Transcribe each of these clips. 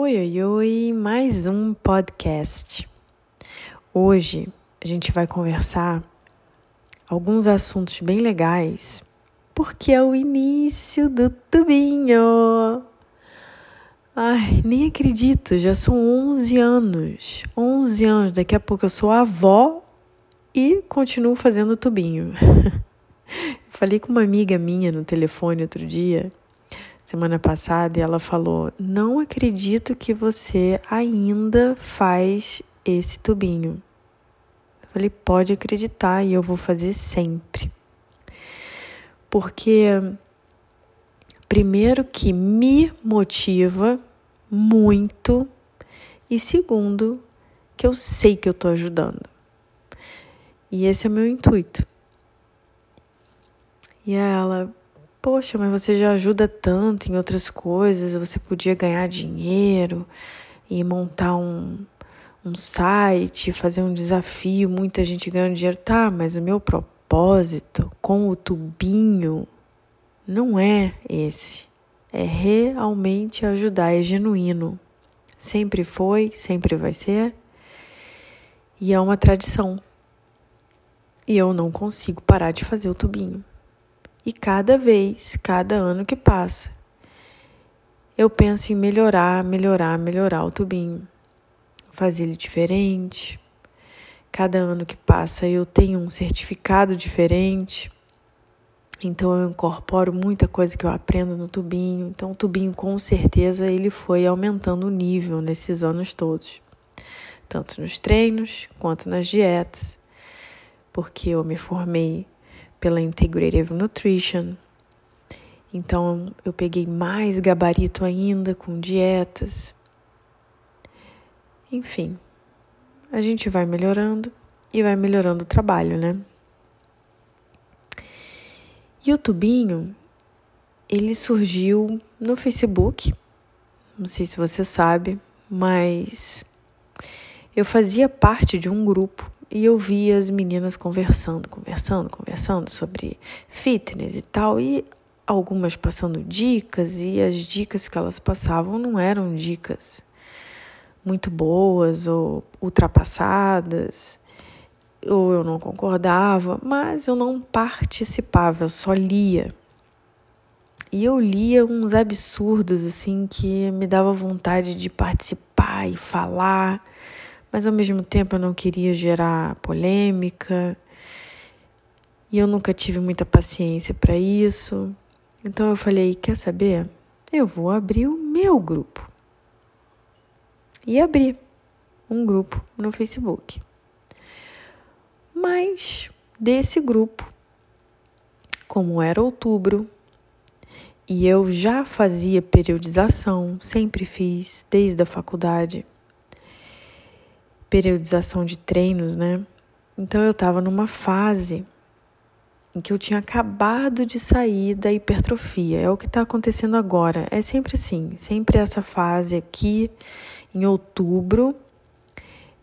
Oi, oi, oi, mais um podcast. Hoje a gente vai conversar alguns assuntos bem legais, porque é o início do tubinho. Ai, nem acredito, já são 11 anos. 11 anos, daqui a pouco eu sou avó e continuo fazendo tubinho. Falei com uma amiga minha no telefone outro dia semana passada e ela falou: Não acredito que você ainda faz esse tubinho. Eu falei: Pode acreditar e eu vou fazer sempre. Porque, primeiro, que me motiva muito, e segundo, que eu sei que eu estou ajudando. E esse é o meu intuito. E ela, Poxa, mas você já ajuda tanto em outras coisas, você podia ganhar dinheiro e montar um, um site, fazer um desafio, muita gente ganhando dinheiro. Tá, mas o meu propósito com o tubinho não é esse. É realmente ajudar, é genuíno. Sempre foi, sempre vai ser. E é uma tradição. E eu não consigo parar de fazer o tubinho. E cada vez, cada ano que passa, eu penso em melhorar, melhorar, melhorar o tubinho, fazer ele diferente. Cada ano que passa eu tenho um certificado diferente. Então eu incorporo muita coisa que eu aprendo no tubinho. Então o tubinho com certeza ele foi aumentando o nível nesses anos todos. Tanto nos treinos quanto nas dietas. Porque eu me formei pela Integrative Nutrition. Então eu peguei mais gabarito ainda com dietas. Enfim, a gente vai melhorando e vai melhorando o trabalho, né? E o tubinho, ele surgiu no Facebook. Não sei se você sabe, mas eu fazia parte de um grupo e eu via as meninas conversando, conversando, conversando sobre fitness e tal, e algumas passando dicas, e as dicas que elas passavam não eram dicas muito boas ou ultrapassadas, ou eu não concordava, mas eu não participava, eu só lia. E eu lia uns absurdos assim que me dava vontade de participar e falar mas ao mesmo tempo eu não queria gerar polêmica e eu nunca tive muita paciência para isso. Então eu falei: quer saber? Eu vou abrir o meu grupo. E abri um grupo no Facebook. Mas desse grupo, como era outubro, e eu já fazia periodização, sempre fiz desde a faculdade periodização de treinos, né? Então eu estava numa fase em que eu tinha acabado de sair da hipertrofia. É o que está acontecendo agora. É sempre assim, sempre essa fase aqui em outubro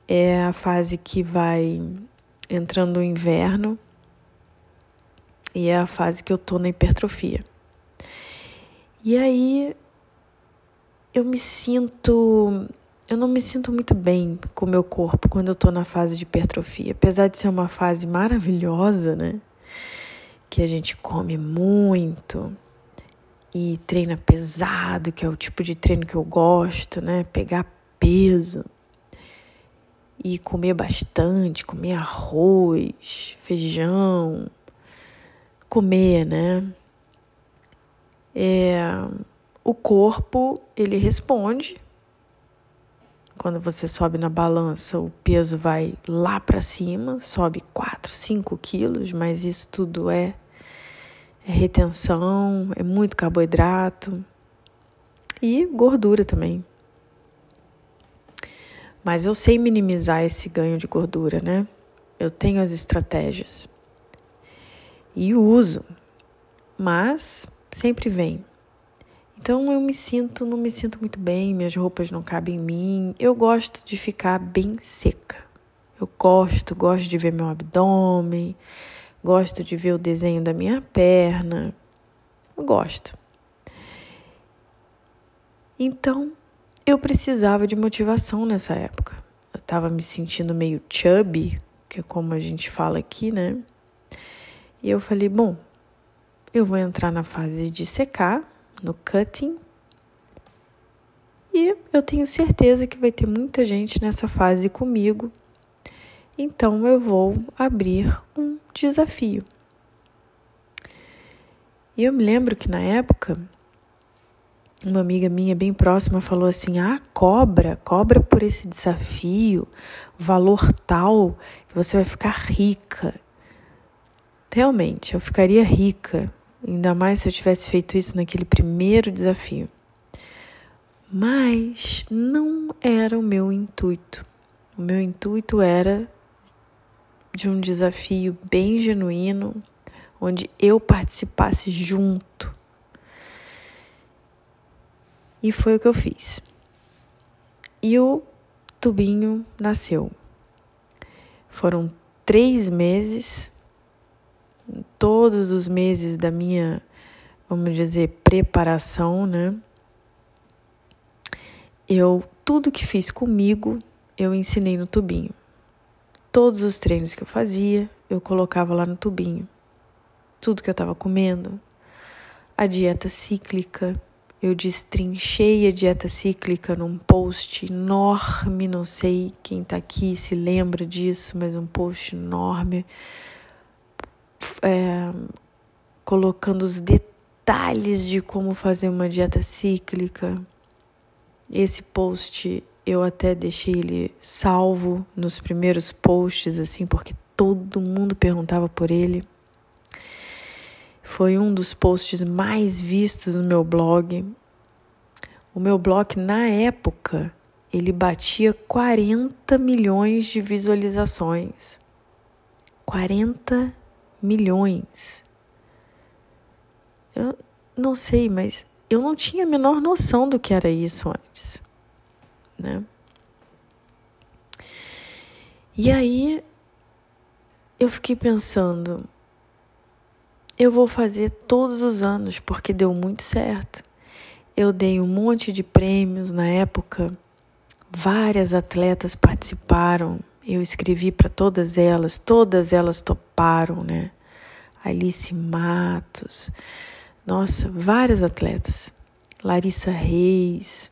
é a fase que vai entrando o inverno e é a fase que eu tô na hipertrofia. E aí eu me sinto eu não me sinto muito bem com o meu corpo quando eu estou na fase de hipertrofia. Apesar de ser uma fase maravilhosa, né? Que a gente come muito e treina pesado, que é o tipo de treino que eu gosto, né? Pegar peso e comer bastante, comer arroz, feijão, comer, né? É, o corpo ele responde quando você sobe na balança, o peso vai lá para cima, sobe 4, 5 quilos, mas isso tudo é, é retenção, é muito carboidrato e gordura também. Mas eu sei minimizar esse ganho de gordura, né? Eu tenho as estratégias e uso, mas sempre vem então eu me sinto, não me sinto muito bem, minhas roupas não cabem em mim. Eu gosto de ficar bem seca. Eu gosto, gosto de ver meu abdômen, gosto de ver o desenho da minha perna. Eu gosto. Então, eu precisava de motivação nessa época. Eu estava me sentindo meio chubby, que é como a gente fala aqui, né? E eu falei, bom, eu vou entrar na fase de secar, no cutting, e eu tenho certeza que vai ter muita gente nessa fase comigo. Então eu vou abrir um desafio. E eu me lembro que na época uma amiga minha bem próxima falou assim: "Ah, cobra, cobra por esse desafio, valor tal que você vai ficar rica". Realmente, eu ficaria rica, ainda mais se eu tivesse feito isso naquele primeiro desafio. Mas não era o meu intuito. O meu intuito era de um desafio bem genuíno, onde eu participasse junto. E foi o que eu fiz. E o tubinho nasceu. Foram três meses, todos os meses da minha, vamos dizer, preparação, né? eu tudo que fiz comigo, eu ensinei no tubinho. Todos os treinos que eu fazia, eu colocava lá no tubinho. Tudo que eu estava comendo, a dieta cíclica, eu destrinchei a dieta cíclica num post enorme, não sei quem está aqui se lembra disso, mas um post enorme, é, colocando os detalhes de como fazer uma dieta cíclica esse post eu até deixei ele salvo nos primeiros posts, assim, porque todo mundo perguntava por ele. Foi um dos posts mais vistos no meu blog. O meu blog, na época, ele batia 40 milhões de visualizações. 40 milhões. Eu não sei, mas eu não tinha a menor noção do que era isso antes, né? E aí eu fiquei pensando, eu vou fazer todos os anos porque deu muito certo. Eu dei um monte de prêmios na época, várias atletas participaram. Eu escrevi para todas elas, todas elas toparam, né? Alice Matos, nossa, várias atletas. Larissa Reis,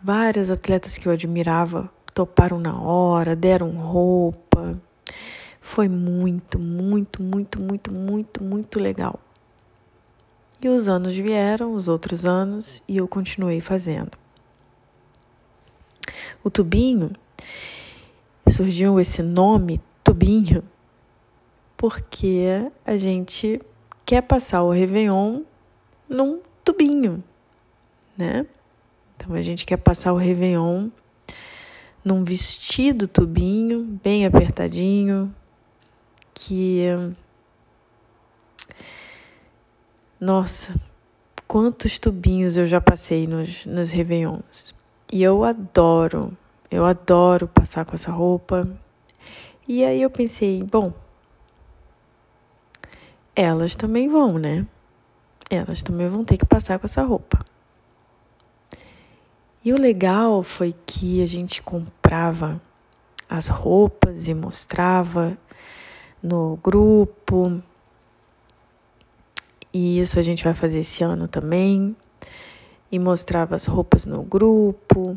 várias atletas que eu admirava toparam na hora, deram roupa. Foi muito, muito, muito, muito, muito, muito legal. E os anos vieram, os outros anos, e eu continuei fazendo. O tubinho, surgiu esse nome, tubinho, porque a gente quer passar o Réveillon num tubinho, né? Então a gente quer passar o Réveillon num vestido tubinho, bem apertadinho, que. Nossa, quantos tubinhos eu já passei nos, nos Réveillons. E eu adoro, eu adoro passar com essa roupa. E aí eu pensei, bom, elas também vão, né? Elas também vão ter que passar com essa roupa. E o legal foi que a gente comprava as roupas e mostrava no grupo. E isso a gente vai fazer esse ano também. E mostrava as roupas no grupo,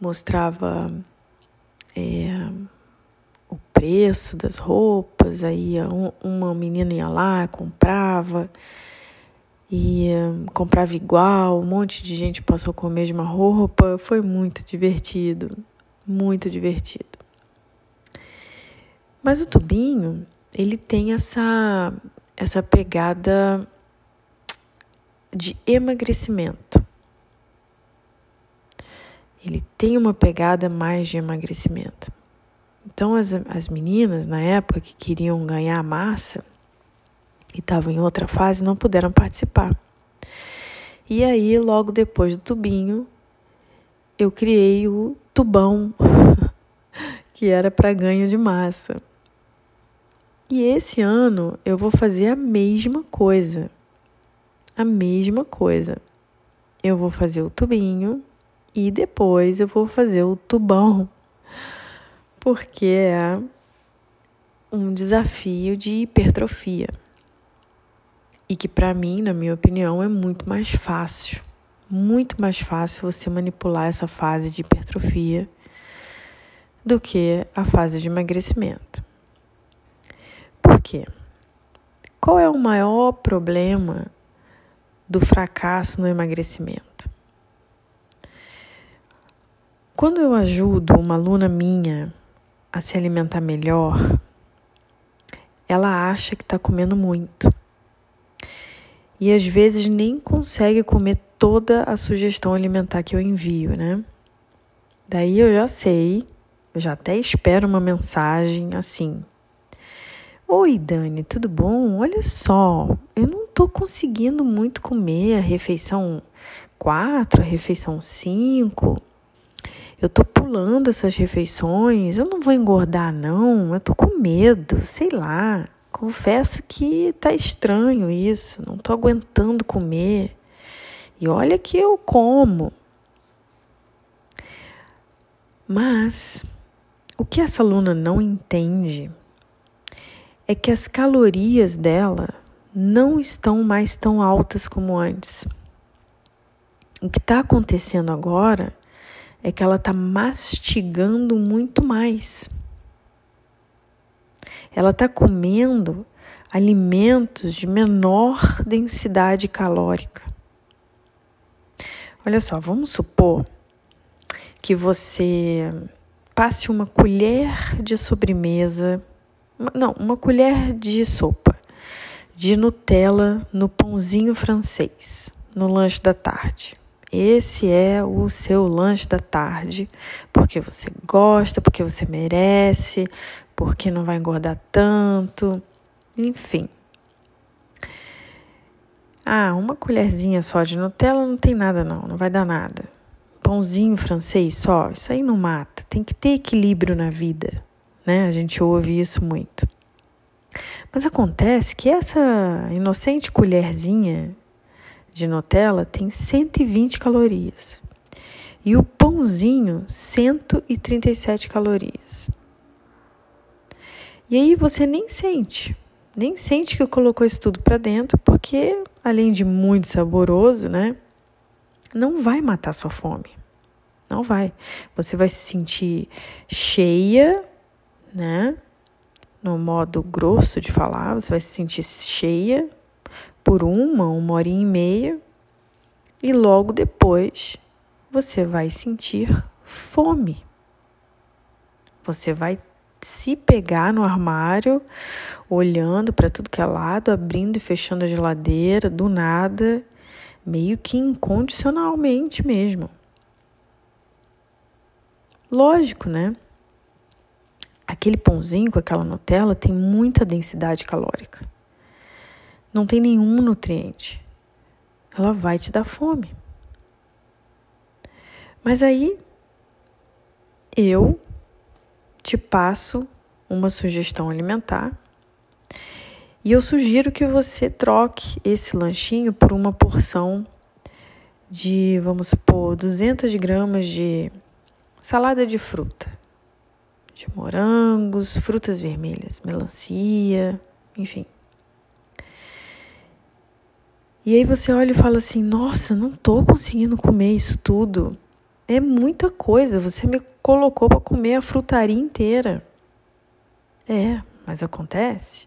mostrava é, o preço das roupas, aí uma menina ia lá, comprava e comprava igual, um monte de gente passou com a mesma roupa, foi muito divertido, muito divertido. Mas o tubinho, ele tem essa essa pegada de emagrecimento. Ele tem uma pegada mais de emagrecimento. Então, as, as meninas, na época, que queriam ganhar massa e estavam em outra fase, não puderam participar. E aí, logo depois do tubinho, eu criei o tubão, que era para ganho de massa. E esse ano eu vou fazer a mesma coisa. A mesma coisa. Eu vou fazer o tubinho e depois eu vou fazer o tubão, porque é um desafio de hipertrofia e que para mim, na minha opinião, é muito mais fácil, muito mais fácil você manipular essa fase de hipertrofia do que a fase de emagrecimento. Por quê? Qual é o maior problema do fracasso no emagrecimento? Quando eu ajudo uma aluna minha a se alimentar melhor, ela acha que está comendo muito. E às vezes nem consegue comer toda a sugestão alimentar que eu envio, né? Daí eu já sei eu já até espero uma mensagem assim. Oi, Dani, tudo bom? Olha só, eu não tô conseguindo muito comer a refeição 4, a refeição 5. Eu tô pulando essas refeições, eu não vou engordar não, eu tô com medo, sei lá. Confesso que tá estranho isso, não tô aguentando comer. E olha que eu como. Mas o que essa aluna não entende é que as calorias dela não estão mais tão altas como antes. O que está acontecendo agora é que ela está mastigando muito mais. Ela está comendo alimentos de menor densidade calórica. Olha só, vamos supor que você passe uma colher de sobremesa, não, uma colher de sopa de Nutella no pãozinho francês, no lanche da tarde. Esse é o seu lanche da tarde, porque você gosta, porque você merece, porque não vai engordar tanto, enfim. Ah, uma colherzinha só de Nutella não tem nada não, não vai dar nada pãozinho francês só, isso aí não mata. Tem que ter equilíbrio na vida, né? A gente ouve isso muito. Mas acontece que essa inocente colherzinha de Nutella tem 120 calorias. E o pãozinho, 137 calorias. E aí você nem sente, nem sente que colocou isso tudo para dentro, porque além de muito saboroso, né? não vai matar sua fome. Não vai. Você vai se sentir cheia, né? No modo grosso de falar, você vai se sentir cheia por uma, uma hora e meia, e logo depois você vai sentir fome. Você vai se pegar no armário, olhando para tudo que é lado, abrindo e fechando a geladeira do nada meio que incondicionalmente mesmo. Lógico, né? Aquele pãozinho com aquela Nutella tem muita densidade calórica. Não tem nenhum nutriente. Ela vai te dar fome. Mas aí eu te passo uma sugestão alimentar e eu sugiro que você troque esse lanchinho por uma porção de, vamos supor, 200 gramas de salada de fruta, de morangos, frutas vermelhas, melancia, enfim. E aí você olha e fala assim: Nossa, não tô conseguindo comer isso tudo. É muita coisa. Você me colocou para comer a frutaria inteira. É, mas acontece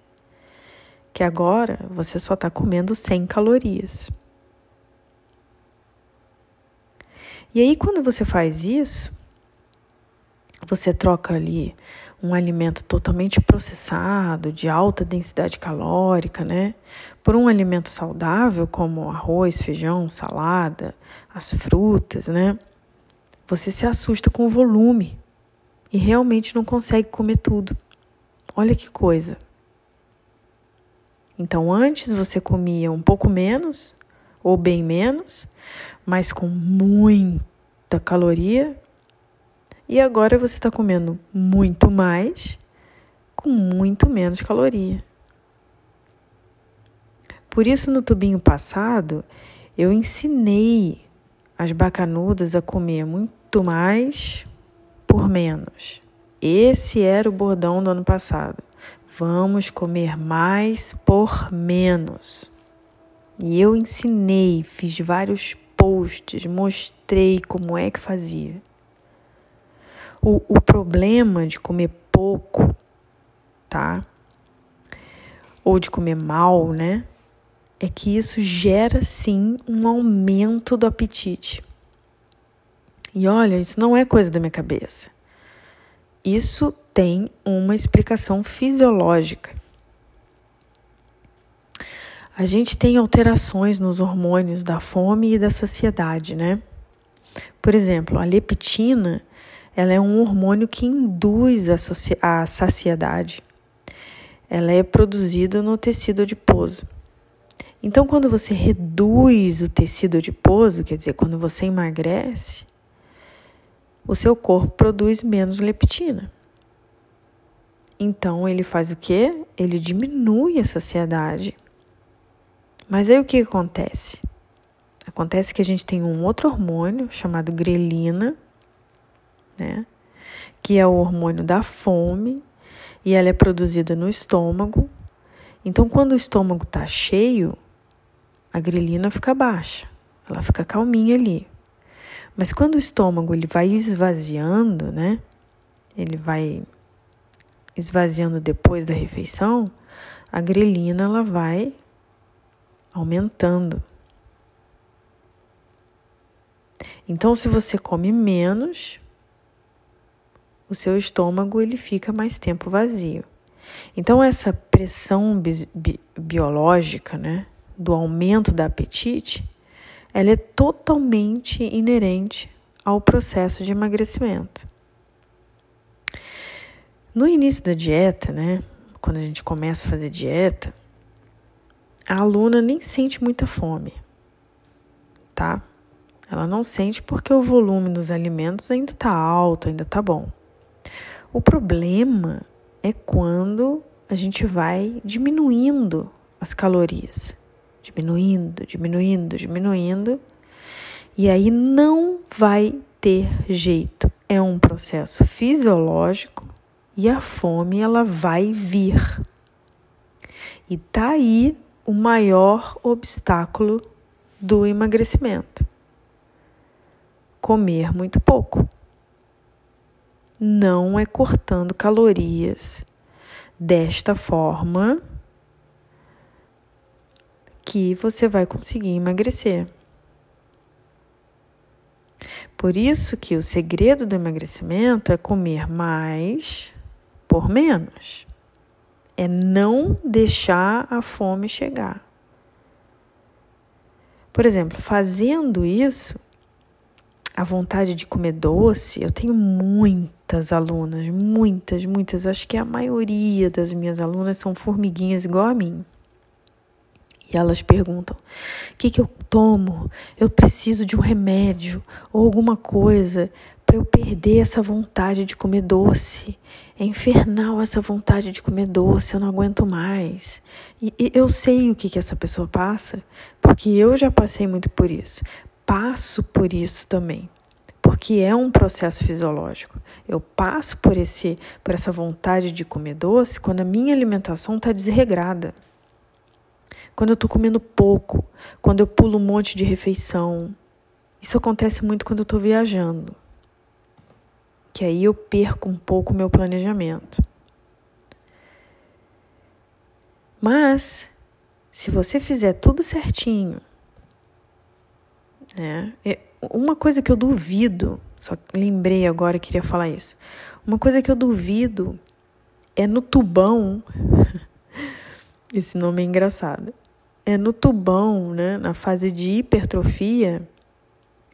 que agora você só está comendo 100 calorias. E aí, quando você faz isso, você troca ali um alimento totalmente processado, de alta densidade calórica, né, por um alimento saudável como arroz, feijão, salada, as frutas, né? Você se assusta com o volume e realmente não consegue comer tudo. Olha que coisa. Então, antes você comia um pouco menos, ou bem menos, mas com muita caloria, e agora você está comendo muito mais, com muito menos caloria. Por isso, no tubinho passado, eu ensinei as bacanudas a comer muito mais por menos. Esse era o bordão do ano passado. Vamos comer mais por menos. E eu ensinei, fiz vários posts, mostrei como é que fazia. O, o problema de comer pouco, tá? Ou de comer mal, né? É que isso gera sim um aumento do apetite. E olha, isso não é coisa da minha cabeça. Isso tem uma explicação fisiológica. A gente tem alterações nos hormônios da fome e da saciedade, né? Por exemplo, a leptina, ela é um hormônio que induz a, saciedade. Ela é produzida no tecido adiposo. Então, quando você reduz o tecido adiposo, quer dizer, quando você emagrece, o seu corpo produz menos leptina. Então ele faz o quê? Ele diminui a saciedade. Mas aí o que acontece? Acontece que a gente tem um outro hormônio chamado grelina, né? Que é o hormônio da fome e ela é produzida no estômago. Então, quando o estômago está cheio, a grelina fica baixa, ela fica calminha ali. Mas quando o estômago ele vai esvaziando, né? Ele vai esvaziando depois da refeição, a grelina ela vai aumentando. Então, se você come menos, o seu estômago ele fica mais tempo vazio. Então, essa pressão bi bi biológica, né, do aumento da apetite, ela é totalmente inerente ao processo de emagrecimento. No início da dieta, né, quando a gente começa a fazer dieta, a aluna nem sente muita fome, tá? Ela não sente porque o volume dos alimentos ainda está alto, ainda está bom. O problema é quando a gente vai diminuindo as calorias diminuindo, diminuindo, diminuindo, e aí não vai ter jeito. É um processo fisiológico e a fome ela vai vir. E tá aí o maior obstáculo do emagrecimento. Comer muito pouco. Não é cortando calorias desta forma que você vai conseguir emagrecer. Por isso que o segredo do emagrecimento é comer mais por menos. É não deixar a fome chegar. Por exemplo, fazendo isso, a vontade de comer doce, eu tenho muitas alunas, muitas, muitas, acho que a maioria das minhas alunas são formiguinhas igual a mim. E elas perguntam: o que, que eu tomo? Eu preciso de um remédio ou alguma coisa para eu perder essa vontade de comer doce. É infernal essa vontade de comer doce, eu não aguento mais. E, e eu sei o que, que essa pessoa passa, porque eu já passei muito por isso. Passo por isso também porque é um processo fisiológico. Eu passo por esse por essa vontade de comer doce quando a minha alimentação está desregrada quando eu estou comendo pouco, quando eu pulo um monte de refeição. Isso acontece muito quando eu estou viajando, que aí eu perco um pouco o meu planejamento. Mas, se você fizer tudo certinho, né? É, uma coisa que eu duvido, só lembrei agora, queria falar isso. Uma coisa que eu duvido é no tubão. Esse nome é engraçado é, no tubão, né, na fase de hipertrofia,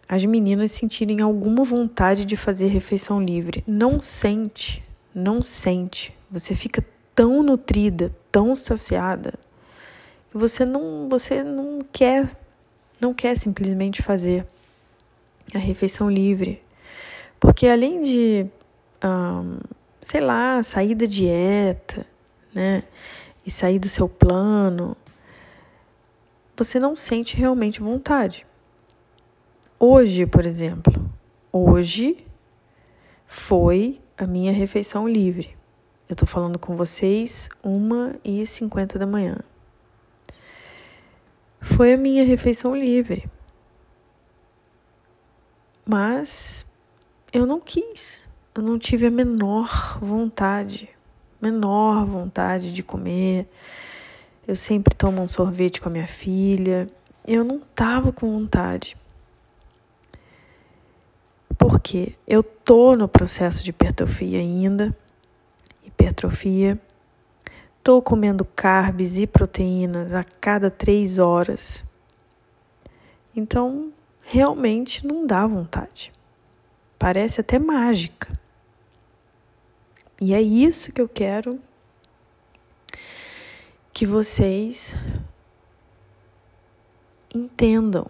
as meninas sentirem alguma vontade de fazer refeição livre. Não sente, não sente. Você fica tão nutrida, tão saciada, que você não, você não quer, não quer simplesmente fazer a refeição livre. Porque além de, sei lá, sair da dieta, né, e sair do seu plano, você não sente realmente vontade. Hoje, por exemplo, hoje foi a minha refeição livre. Eu tô falando com vocês uma e cinquenta da manhã. Foi a minha refeição livre. Mas eu não quis. Eu não tive a menor vontade, menor vontade de comer. Eu sempre tomo um sorvete com a minha filha. Eu não tava com vontade. Porque eu tô no processo de hipertrofia ainda hipertrofia. Estou comendo carbs e proteínas a cada três horas. Então, realmente não dá vontade. Parece até mágica. E é isso que eu quero que vocês entendam.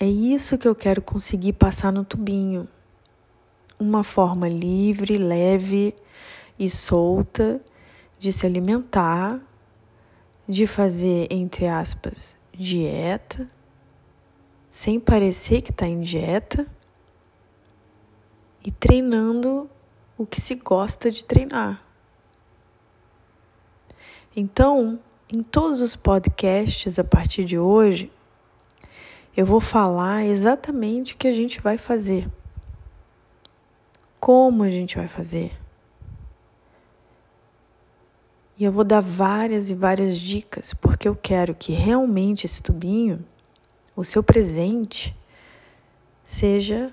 É isso que eu quero conseguir passar no tubinho uma forma livre, leve e solta de se alimentar, de fazer, entre aspas, dieta, sem parecer que está em dieta e treinando o que se gosta de treinar. Então, em todos os podcasts a partir de hoje, eu vou falar exatamente o que a gente vai fazer como a gente vai fazer. E eu vou dar várias e várias dicas, porque eu quero que realmente esse tubinho, o seu presente, seja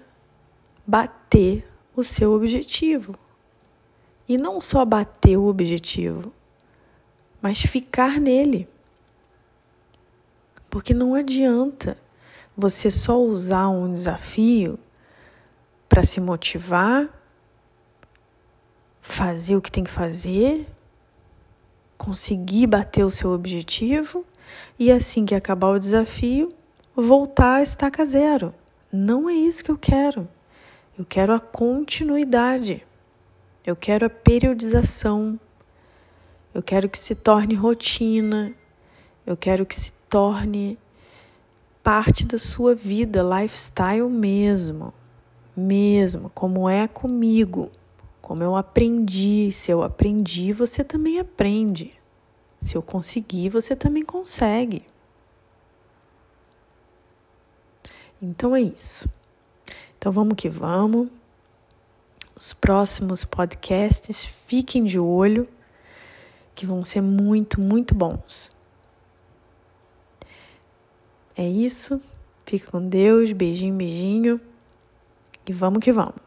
bater o seu objetivo. E não só bater o objetivo, mas ficar nele. Porque não adianta você só usar um desafio para se motivar fazer o que tem que fazer, conseguir bater o seu objetivo e assim que acabar o desafio, voltar a estaca zero. Não é isso que eu quero. Eu quero a continuidade. Eu quero a periodização. Eu quero que se torne rotina. Eu quero que se torne parte da sua vida, lifestyle mesmo. Mesmo, como é comigo. Como eu aprendi, se eu aprendi, você também aprende. Se eu conseguir, você também consegue. Então é isso. Então vamos que vamos. Os próximos podcasts, fiquem de olho, que vão ser muito, muito bons. É isso. Fique com Deus. Beijinho, beijinho. E vamos que vamos.